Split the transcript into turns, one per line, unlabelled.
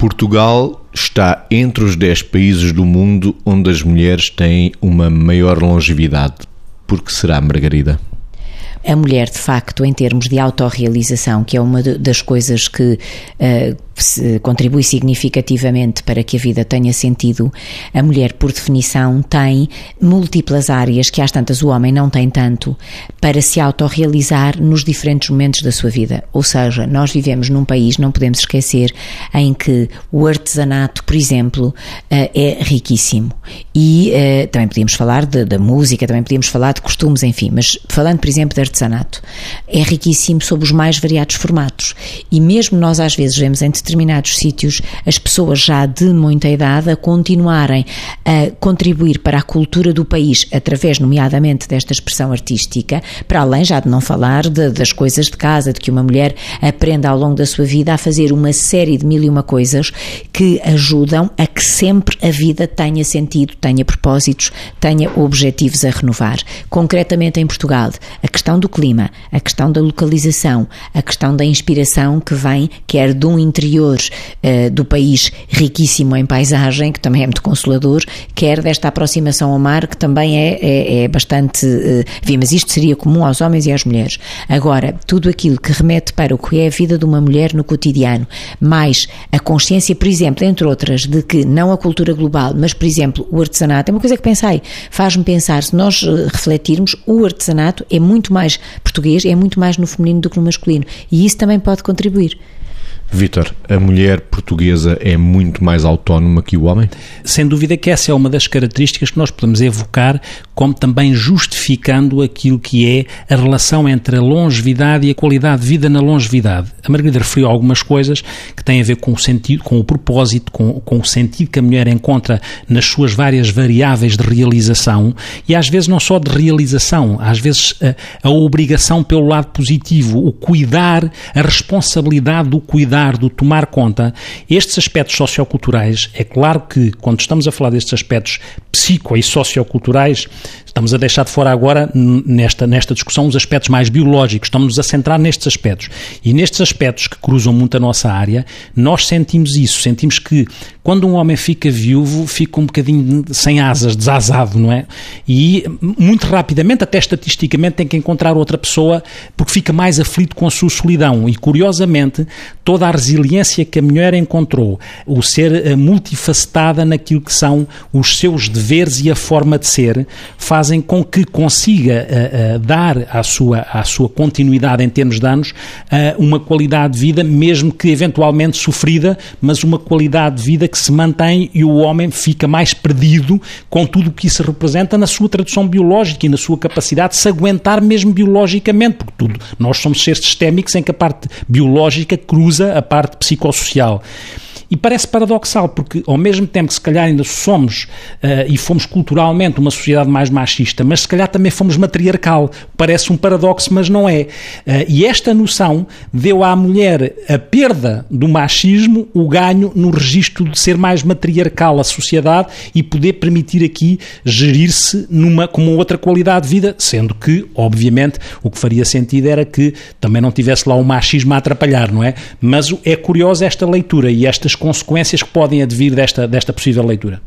Portugal está entre os 10 países do mundo onde as mulheres têm uma maior longevidade. Por que será, Margarida?
A mulher, de facto, em termos de autorrealização, que é uma das coisas que uh, contribui significativamente para que a vida tenha sentido, a mulher, por definição, tem múltiplas áreas que às tantas o homem não tem tanto para se autorrealizar nos diferentes momentos da sua vida. Ou seja, nós vivemos num país, não podemos esquecer, em que o artesanato, por exemplo, eh, é riquíssimo. E eh, também podíamos falar da música, também podíamos falar de costumes, enfim, mas falando, por exemplo, de artesanato, é riquíssimo sob os mais variados formatos. E mesmo nós, às vezes, vemos em determinados sítios as pessoas já de muita idade a continuarem a contribuir para a cultura do país através, nomeadamente, desta expressão artística, para além já de não falar de, das coisas de casa, de que uma mulher aprenda ao longo da sua vida a fazer uma série de mil e uma coisas que ajudam a que sempre a vida tenha sentido, tenha propósitos, tenha objetivos a renovar. Concretamente em Portugal, a questão do clima, a questão da localização, a questão da inspiração que vem quer de um interior uh, do país riquíssimo em paisagem, que também é muito consolador, quer desta aproximação ao mar, que também é, é, é bastante. Uh, mas isto seria comum aos homens e às mulheres. Agora, tudo aquilo que remete para o que é a vida de uma mulher no cotidiano, mais a consciência, por exemplo, entre outras, de que não a cultura global, mas, por exemplo, o artesanato, é uma coisa que pensei, faz-me pensar, se nós eh, refletirmos, o artesanato é muito mais português, é muito mais no feminino do que no masculino. E isso também pode contribuir.
Vitor, a mulher portuguesa é muito mais autónoma que o homem?
Sem dúvida que essa é uma das características que nós podemos evocar, como também justificando aquilo que é a relação entre a longevidade e a qualidade de vida na longevidade. A Margarida referiu algumas coisas que têm a ver com o sentido, com o propósito, com, com o sentido que a mulher encontra nas suas várias variáveis de realização e às vezes não só de realização, às vezes a, a obrigação pelo lado positivo, o cuidar, a responsabilidade do cuidar cuidar, do tomar conta, estes aspectos socioculturais, é claro que quando estamos a falar destes aspectos psico e socioculturais, estamos a deixar de fora agora, nesta, nesta discussão, os aspectos mais biológicos, estamos a centrar nestes aspectos. E nestes aspectos que cruzam muito a nossa área, nós sentimos isso, sentimos que quando um homem fica viúvo, fica um bocadinho sem asas, desasado, não é? E muito rapidamente, até estatisticamente, tem que encontrar outra pessoa porque fica mais aflito com a sua solidão. E curiosamente, toda a resiliência que a mulher encontrou, o ser eh, multifacetada naquilo que são os seus deveres e a forma de ser, fazem com que consiga uh, uh, dar à sua, à sua continuidade em termos de anos uma qualidade de vida, mesmo que eventualmente sofrida, mas uma qualidade de vida que se mantém e o homem fica mais perdido com tudo o que isso representa na sua tradução biológica e na sua capacidade de se aguentar mesmo biologicamente, porque tudo, nós somos seres sistémicos em que a parte biológica cruza parte psicossocial. E parece paradoxal, porque ao mesmo tempo que se calhar ainda somos uh, e fomos culturalmente uma sociedade mais machista, mas se calhar também fomos matriarcal. Parece um paradoxo, mas não é. Uh, e esta noção deu à mulher a perda do machismo, o ganho no registro de ser mais matriarcal a sociedade e poder permitir aqui gerir-se numa com uma outra qualidade de vida, sendo que, obviamente, o que faria sentido era que também não tivesse lá o machismo a atrapalhar, não é? Mas é curiosa esta leitura e estas consequências que podem advir desta, desta possível leitura.